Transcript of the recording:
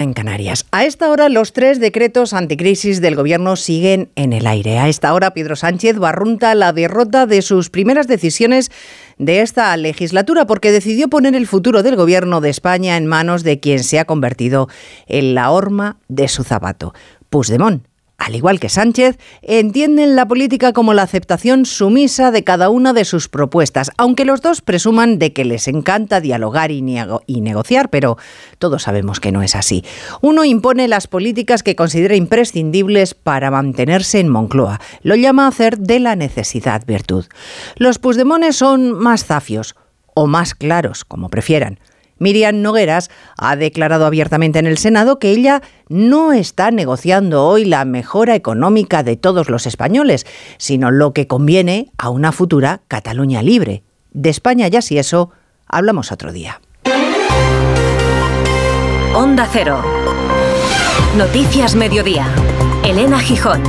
en Canarias. A esta hora los tres decretos anticrisis del gobierno siguen en el aire. A esta hora Pedro Sánchez barrunta la derrota de sus primeras decisiones de esta legislatura porque decidió poner el futuro del gobierno de España en manos de quien se ha convertido en la horma de su zapato, Puigdemont al igual que Sánchez, entienden la política como la aceptación sumisa de cada una de sus propuestas, aunque los dos presuman de que les encanta dialogar y, negociar, pero todos sabemos que no es así. Uno impone las políticas que considera imprescindibles para mantenerse en Moncloa. Lo llama hacer de la necesidad virtud. Los pusdemones son más zafios o más claros, como prefieran. Miriam Nogueras ha declarado abiertamente en el Senado que ella no está negociando hoy la mejora económica de todos los españoles, sino lo que conviene a una futura Cataluña libre. De España ya si eso, hablamos otro día. Onda Cero. Noticias Mediodía. Elena Gijón.